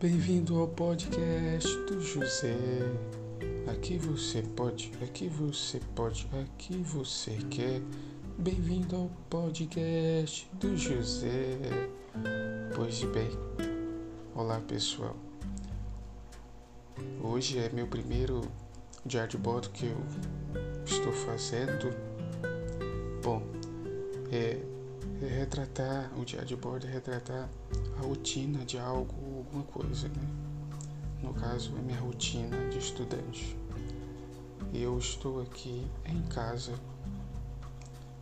Bem-vindo ao podcast do José. Aqui você pode, aqui você pode, aqui você quer. Bem-vindo ao podcast do José. Pois bem, olá pessoal. Hoje é meu primeiro diário de bordo que eu estou fazendo. Bom, é, é retratar o diário de bordo, é retratar a rotina de algo, alguma coisa, né? No caso, a minha rotina de estudante. Eu estou aqui em casa,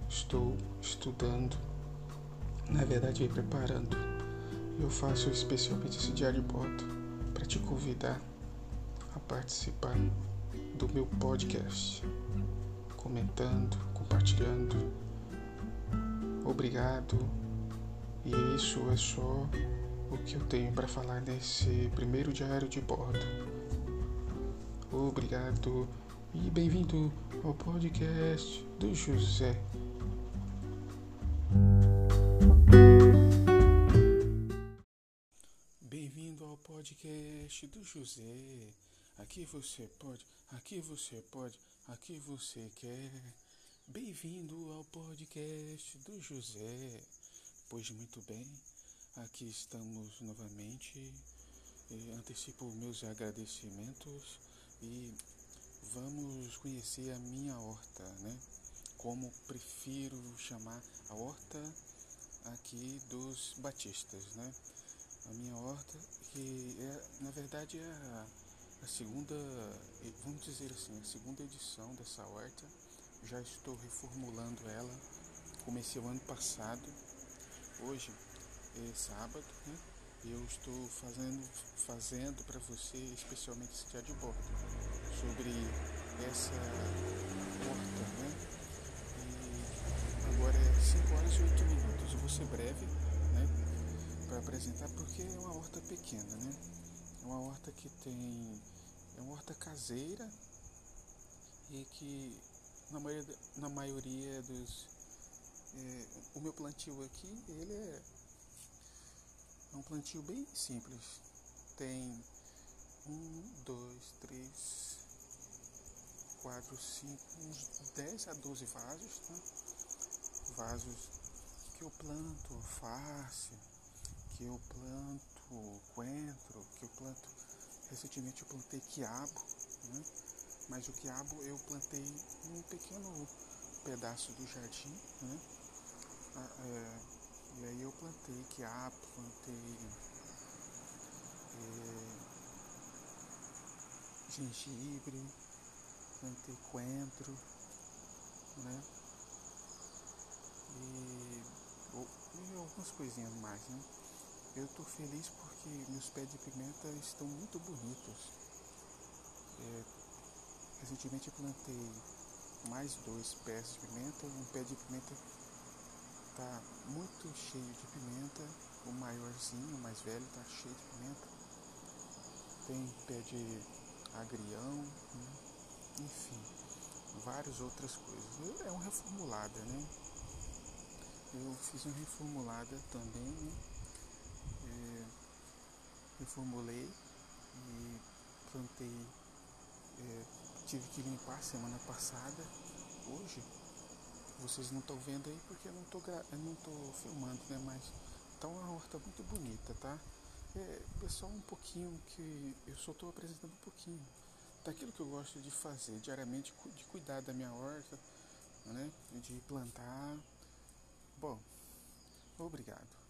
estou estudando, na verdade, me preparando. Eu faço especialmente esse diário bordo para te convidar a participar do meu podcast, comentando, compartilhando. Obrigado e isso é só o que eu tenho para falar nesse primeiro diário de bordo. Obrigado e bem-vindo ao podcast do José. Bem-vindo ao podcast do José. Aqui você pode, aqui você pode, aqui você quer. Bem-vindo ao podcast do José. Pois muito bem, aqui estamos novamente. antecipo meus agradecimentos e vamos conhecer a minha horta, né? Como prefiro chamar a horta aqui dos batistas, né? A minha horta que é, na verdade é a, a segunda, vamos dizer assim, a segunda edição dessa horta. Já estou reformulando ela. Comecei o ano passado Hoje é sábado, né? Eu estou fazendo, fazendo para você, especialmente esse dia de bordo, sobre essa horta, né? E agora é 5 horas e 8 minutos. Eu vou ser breve, né? Para apresentar, porque é uma horta pequena, né? É uma horta que tem. É uma horta caseira e que na maioria, na maioria dos é, o meu plantio aqui, ele é, plantio bem simples. Tem um, dois, três, quatro, cinco, uns 10 a 12 vasos, né? Vasos que eu planto alface, que eu planto coentro, que eu planto. Recentemente eu plantei quiabo, né? Mas o quiabo eu plantei num pequeno pedaço do jardim, né? Ah, é, e aí eu plantei quiabo, plantei é, gengibre, plantei coentro, né? E, e algumas coisinhas mais, né? Eu tô feliz porque meus pés de pimenta estão muito bonitos. É, recentemente eu plantei mais dois pés de pimenta, um pé de pimenta tá muito cheio de pimenta. O maiorzinho, o mais velho, tá cheio de pimenta. Tem pé de agrião, né? enfim, várias outras coisas. É uma reformulada, né? Eu fiz uma reformulada também, né? É, reformulei e plantei. É, tive que limpar semana passada. Hoje vocês não estão vendo aí porque eu não estou não tô filmando, né? Mas tá uma horta muito bonita, tá? É, pessoal, um pouquinho que eu só estou apresentando um pouquinho daquilo que eu gosto de fazer diariamente, de cuidar da minha horta, né? De plantar. Bom, obrigado.